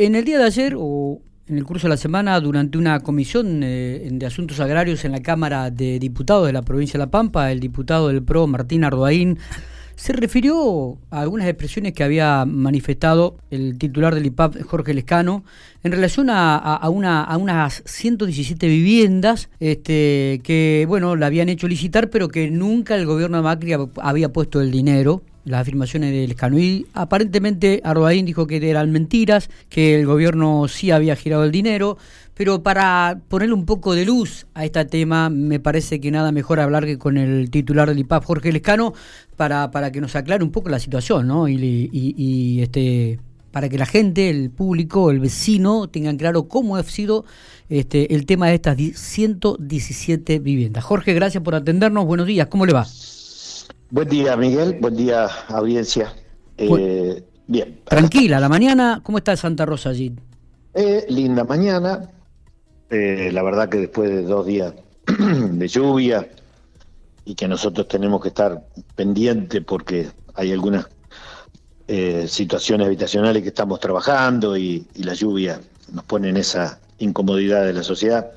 En el día de ayer, o en el curso de la semana, durante una comisión eh, de asuntos agrarios en la Cámara de Diputados de la provincia de La Pampa, el diputado del PRO, Martín Ardoaín, se refirió a algunas expresiones que había manifestado el titular del IPAP, Jorge Lescano, en relación a, una, a unas 117 viviendas este, que, bueno, la habían hecho licitar, pero que nunca el gobierno de Macri había puesto el dinero las afirmaciones del. Y aparentemente Arbaín dijo que eran mentiras, que el gobierno sí había girado el dinero, pero para ponerle un poco de luz a este tema, me parece que nada mejor hablar que con el titular del IPAP, Jorge Lescano, para, para que nos aclare un poco la situación, ¿no? Y, y, este para que la gente, el público, el vecino tengan claro cómo ha sido este, el tema de estas 117 viviendas. Jorge, gracias por atendernos. Buenos días, ¿cómo le va? Buen día, Miguel. Buen día, audiencia. Eh, bien. Tranquila, la mañana, ¿cómo está Santa Rosa allí? Eh, linda mañana. Eh, la verdad que después de dos días de lluvia y que nosotros tenemos que estar pendientes porque hay algunas situaciones habitacionales que estamos trabajando y, y la lluvia nos pone en esa incomodidad de la sociedad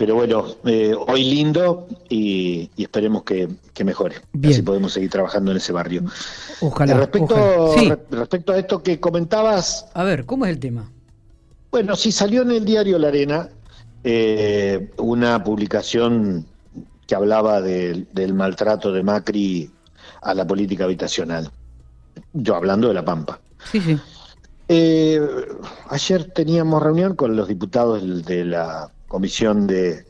pero bueno, eh, hoy lindo y, esperemos que, mejore. Bien. Así podemos seguir trabajando en ese barrio. Ojalá. respecto, respecto a esto que comentabas. A ver, ¿cómo es el tema? Bueno, sí salió en el diario La Arena eh, una publicación que hablaba del maltrato de Macri a la política habitacional. Yo hablando de La Pampa. Sí, sí. Eh, ayer teníamos reunión con los diputados de la Comisión de,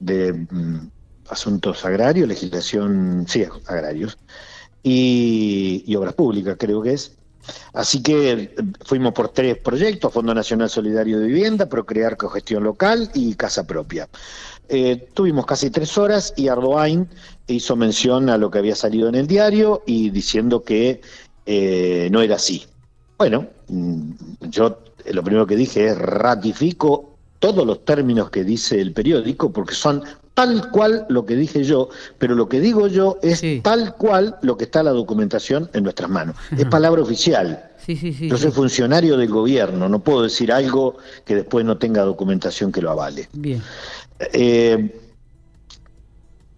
mm, Asuntos Agrarios, Legislación, sí, agrarios, y, Obras Públicas, creo que es. Así que eh, fuimos por tres proyectos, Fondo Nacional Solidario de Vivienda, Procrear Cogestión Local y Casa Propia. Eh, tuvimos casi tres horas y Ardoain hizo mención a lo que había salido en el diario y diciendo que eh, no era así. Bueno, mm, yo lo primero que dije es ratifico todos los términos que dice el periódico, porque son tal cual lo que dije yo, pero lo que digo yo es tal cual lo que está la documentación en nuestras manos. Es palabra oficial. yo soy funcionario del gobierno, no puedo decir algo que después no tenga documentación que lo avale. Bien. Eh,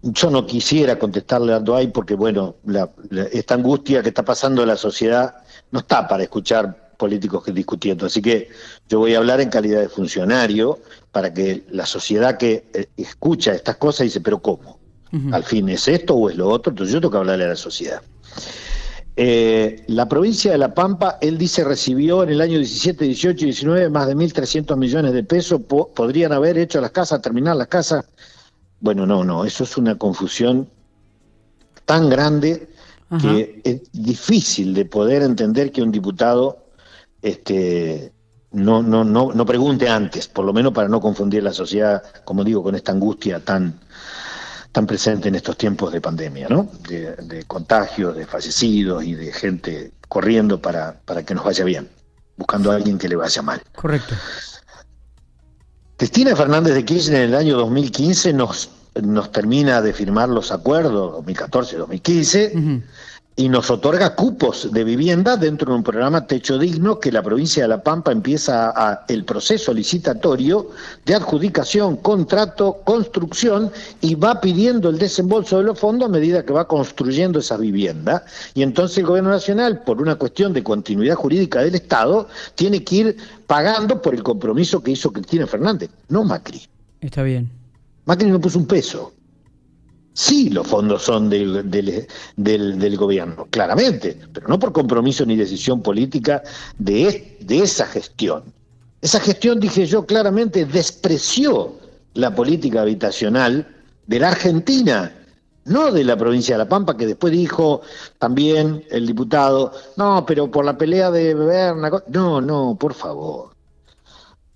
yo no quisiera contestarle a Ardoay porque, bueno, esta angustia que está pasando en la sociedad no está para escuchar políticos que discutiendo. Así que yo voy a hablar en calidad de funcionario para que la sociedad que eh, escucha estas cosas dice, pero ¿cómo? ¿Al fin es esto o es lo otro? Entonces yo tengo que hablarle a la sociedad. Eh, la provincia de La Pampa, él dice, recibió en el año 17, 18 y 19 más de 1.300 millones de pesos. podrían haber hecho las casas, terminar las casas. Bueno, no, no, eso es una confusión tan grande que es difícil de poder entender que un diputado este, no, no, no, no pregunte antes, por lo menos para no confundir la sociedad, como digo, con esta angustia tan, tan presente en estos tiempos de pandemia, ¿no? De, contagios, de fallecidos y de gente corriendo para, para que nos vaya bien, buscando a alguien que le vaya mal. Correcto. Cristina Fernández de Kirchner en el año 2015 nos, nos termina de firmar los acuerdos, 2014-2015, y nos otorga cupos de vivienda dentro de un programa Techo Digno que la provincia de La Pampa empieza a, el proceso licitatorio de adjudicación, contrato, construcción y va pidiendo el desembolso de los fondos a medida que va construyendo esa vivienda. Y entonces el gobierno nacional, por una cuestión de continuidad jurídica del Estado, tiene que ir pagando por el compromiso que hizo Cristina Fernández, no Macri. Está bien. Macri no puso un peso. Sí, los fondos son del, del, gobierno, claramente, pero no por compromiso ni decisión política de, de esa gestión. Esa gestión, dije yo claramente, despreció la política habitacional de la Argentina, no de la provincia de La Pampa, que después dijo también el diputado, no, pero por la pelea de Berna, no, no, por favor.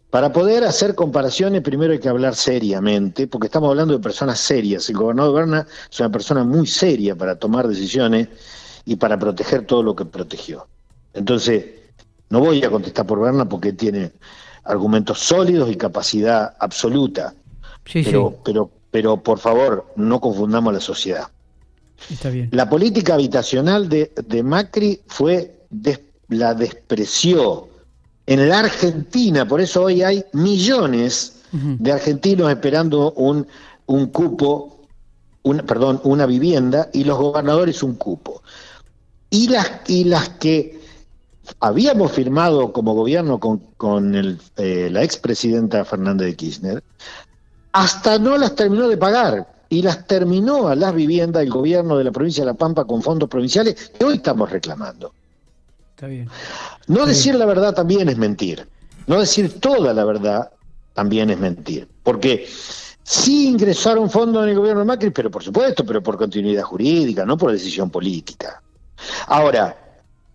Para poder hacer comparaciones, primero hay que hablar seriamente, porque estamos hablando de personas serias. El gobernador Berna es una persona muy seria para tomar decisiones y para proteger todo lo que protegió. Entonces, no voy a contestar por Berna porque tiene argumentos sólidos y capacidad absoluta. pero, pero, pero por favor, no confundamos la sociedad. Está bien. La política habitacional de, de Macri fue la despreció en la Argentina, por eso hoy hay millones de argentinos esperando un, un cupo, un, perdón, una vivienda y los gobernadores un cupo. Y las, y las que habíamos firmado como gobierno con, con el, eh, la expresidenta Fernández de Kirchner, hasta no las terminó de pagar y las terminó a las viviendas el gobierno de la provincia de La Pampa con fondos provinciales que hoy estamos reclamando. Está bien. No decir la verdad también es mentir. No decir toda la verdad también es mentir. Porque sí ingresaron fondos en el gobierno de Macri, pero por supuesto, pero por continuidad jurídica, no por decisión política. Ahora,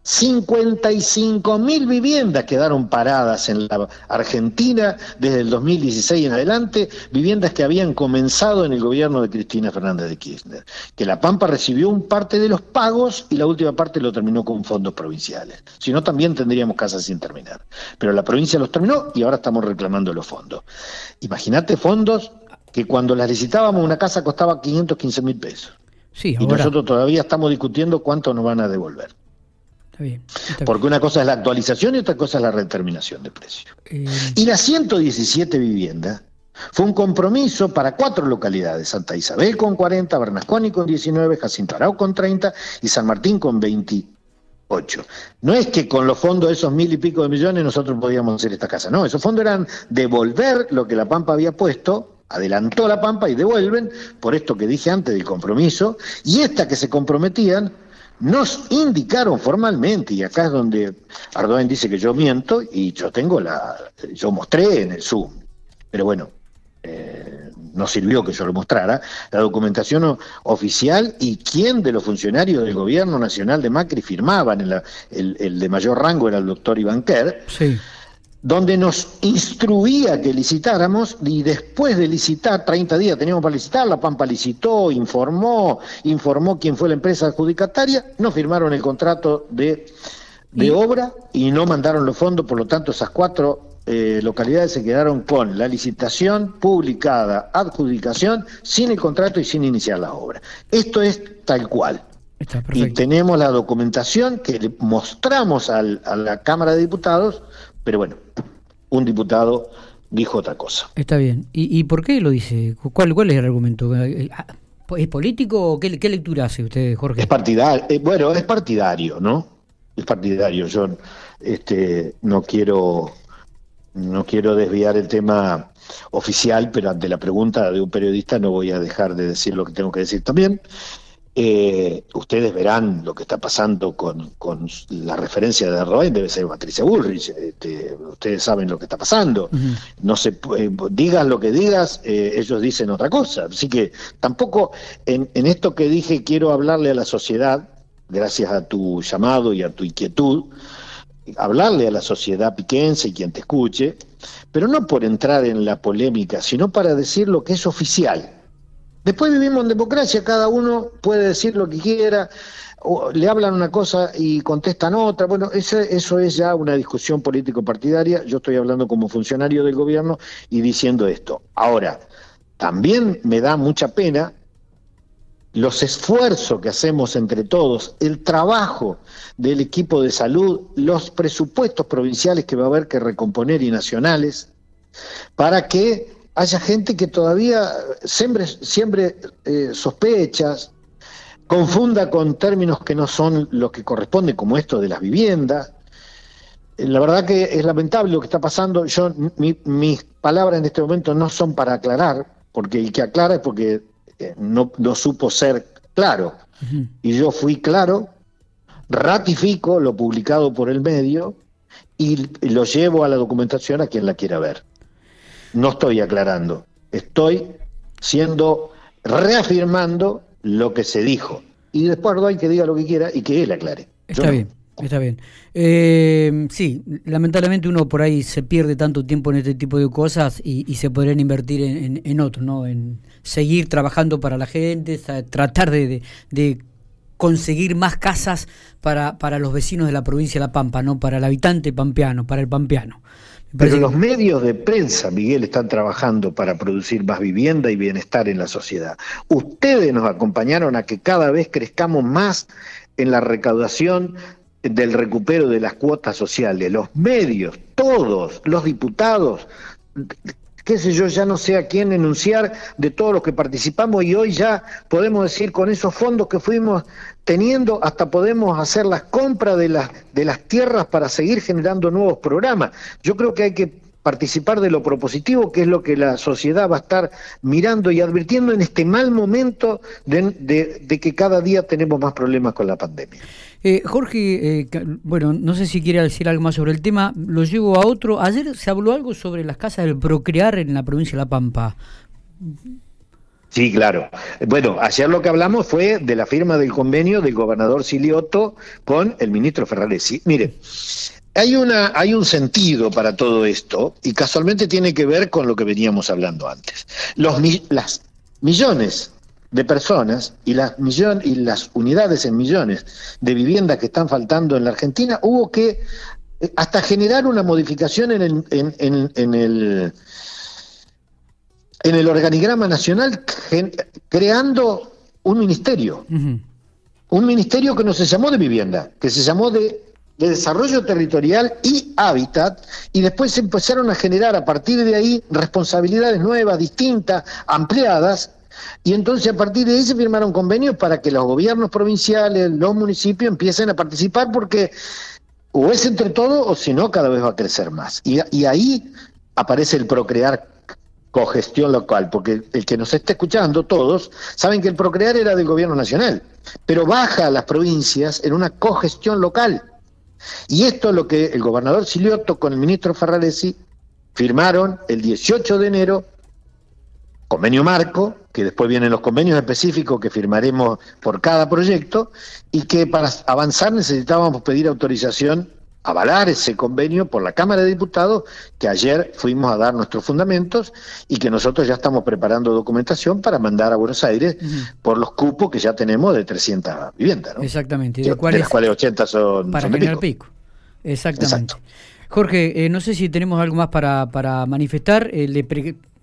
55 mil viviendas quedaron paradas en la Argentina desde el 2016 en adelante, viviendas que habían comenzado en el gobierno de Cristina Fernández de Kirchner, que La Pampa recibió un parte de los pagos y la última parte lo terminó con fondos provinciales. Si no, también tendríamos casas sin terminar. Pero la provincia los terminó y ahora estamos reclamando los fondos. Imagínate fondos que cuando las licitábamos una casa costaba 515 mil pesos. Sí, Y nosotros todavía estamos discutiendo cuánto nos van a devolver. Porque una cosa es la actualización y otra cosa es la redeterminación de precio. Eh, y las 117 viviendas fue un compromiso para cuatro localidades, Santa Isabel con 40, Bernasconi con 19, Jacinto Arau con 30 y San Martín con 28. No es que con los fondos de esos mil y pico de millones nosotros podíamos hacer esta casa, no, esos fondos eran devolver lo que la Pampa había puesto, adelantó la Pampa y devuelven, por esto que dije antes del compromiso, y esta que se comprometían nos indicaron formalmente, y acá es donde Ardoin dice que yo miento, y yo tengo la, yo mostré en el Zoom, pero bueno, eh, no sirvió que yo lo mostrara, la documentación oficial y quién de los funcionarios del gobierno nacional de Macri firmaban, el, el, de mayor rango era el doctor Iván Kerr, sí donde nos instruía que licitáramos y después de licitar, 30 días teníamos para licitar, la Pampa licitó, informó, informó quién fue la empresa adjudicataria, no firmaron el contrato de, obra y no mandaron los fondos, por lo tanto esas cuatro eh, localidades se quedaron con la licitación publicada, adjudicación, sin el contrato y sin iniciar la obra. Esto es tal cual. y tenemos la documentación que le mostramos a la Cámara de Diputados pero bueno, un diputado dijo otra cosa. Está bien. ¿Y, por qué lo dice? ¿Cuál, ¿Cuál es el argumento? Eh, ah, ¿Es político o qué, lectura hace usted, Jorge? Es partidario, eh, bueno, es partidario, ¿no? Es partidario. Yo este, no quiero no quiero desviar el tema oficial, pero ante la pregunta de un periodista no voy a dejar de decir lo que tengo que decir también. Eh, ustedes verán lo que está pasando con, la referencia de Roen, debe ser Patricia Bullrich, este, ustedes saben lo que está pasando. No se eh, digas lo que digas, eh, ellos dicen otra cosa. Así que tampoco en, en esto que dije quiero hablarle a la sociedad, gracias a tu llamado y a tu inquietud, hablarle a la sociedad piquense y quien te escuche, pero no por entrar en la polémica, sino para decir lo que es oficial Después vivimos en democracia, cada uno puede decir lo que quiera, le hablan una cosa y contestan otra. Bueno, eso, eso es ya una discusión político-partidaria. Yo estoy hablando como funcionario del gobierno y diciendo esto. Ahora, también me da mucha pena los esfuerzos que hacemos entre todos, el trabajo del equipo de salud, los presupuestos provinciales que va a haber que recomponer y nacionales, para que haya gente que todavía siempre, siempre eh, sospechas, confunda con términos que no son los que corresponden, como esto de las viviendas. Eh, la verdad que es lamentable lo que está pasando. Yo, mis palabras en este momento no son para aclarar, porque el que aclara es porque eh, no, no, supo ser claro. Y yo fui claro, ratifico lo publicado por el medio y lo llevo a la documentación a quien la quiera ver no estoy aclarando, estoy siendo, reafirmando lo que se dijo. Y después hay que diga lo que quiera y que él aclare. Está bien. Está bien. Eh, sí, lamentablemente uno por ahí se pierde tanto tiempo en este tipo de cosas y, se podrían invertir en, en, otro, ¿no? En seguir trabajando para la gente, tratar de, de, conseguir más casas para, para los vecinos de la provincia de La Pampa, ¿no? Para el habitante pampeano, para el pampeano. Pero los medios de prensa, Miguel, están trabajando para producir más vivienda y bienestar en la sociedad. Ustedes nos acompañaron a que cada vez crezcamos más en la recaudación del recupero de las cuotas sociales, los medios, todos, los diputados, qué sé yo, ya no sé a quién enunciar de todos los que participamos y hoy ya podemos decir con esos fondos que fuimos teniendo, hasta podemos hacer las compras de las, de las tierras para seguir generando nuevos programas. Yo creo que hay que participar de lo propositivo, que es lo que la sociedad va a estar mirando y advirtiendo en este mal momento de, que cada día tenemos más problemas con la pandemia. Eh, Jorge, eh, bueno, no sé si quiere decir algo más sobre el tema, lo llevo a otro. Ayer se habló algo sobre las casas del Procrear en la provincia de La Pampa. Sí, claro. Bueno, ayer lo que hablamos fue de la firma del convenio del gobernador Silioto con el ministro Ferraresi. Mire, hay, una, hay un sentido para todo esto y casualmente tiene que ver con lo que veníamos hablando antes. Los, las millones de personas y las, millon, y las unidades en millones de viviendas que están faltando en la Argentina, hubo que eh, hasta generar una modificación en el, en, en, el, en el organigrama nacional creando un ministerio. Un ministerio que no se llamó de vivienda, que se llamó de de desarrollo territorial y hábitat, y después se empezaron a generar a partir de ahí responsabilidades nuevas, distintas, ampliadas, y entonces a partir de ahí se firmaron convenios para que los gobiernos provinciales, los municipios empiecen a participar porque o es entre todos o si no cada vez va a crecer más. Y, y ahí aparece el procrear cogestión local, porque el que nos está escuchando, todos, saben que el procrear era del gobierno nacional, pero baja a las provincias en una cogestión local. Y esto es lo que el gobernador Silioto con el ministro Ferraresi firmaron el 18 de enero, convenio marco, que después vienen los convenios específicos que firmaremos por cada proyecto, y que para avanzar necesitábamos pedir autorización avalar ese convenio por la Cámara de Diputados, que ayer fuimos a dar nuestros fundamentos y que nosotros ya estamos preparando documentación para mandar a Buenos Aires por los cupos que ya tenemos de 300 viviendas. ¿no? Exactamente, de, las cuales 80 son para generar pico. Exactamente. Jorge, eh, no sé si tenemos algo más para, para manifestar. Eh, le,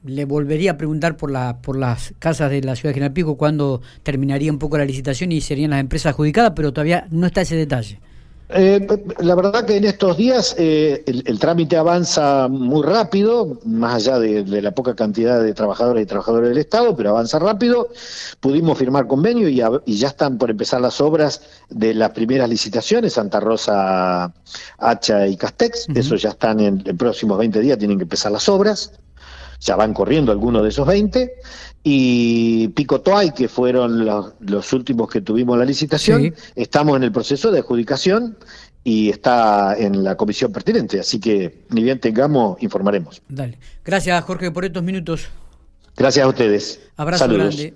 le volvería a preguntar por, la, por las casas de la ciudad de General Pico cuándo terminaría un poco la licitación y serían las empresas adjudicadas, pero todavía no está ese detalle. Eh, la verdad que en estos días eh, el, trámite avanza muy rápido, más allá de, la poca cantidad de trabajadores y trabajadores del Estado, pero avanza rápido. Pudimos firmar convenio y, ya están por empezar las obras de las primeras licitaciones, Santa Rosa, Hacha y Castex. Eso ya están en, en próximos 20 días, tienen que empezar las obras ya van corriendo algunos de esos 20, y Picotoay, que fueron los, últimos que tuvimos la licitación, estamos en el proceso de adjudicación y está en la comisión pertinente, así que ni bien tengamos, informaremos. Dale. Gracias, Jorge, por estos minutos. Gracias a ustedes. Abrazo grande.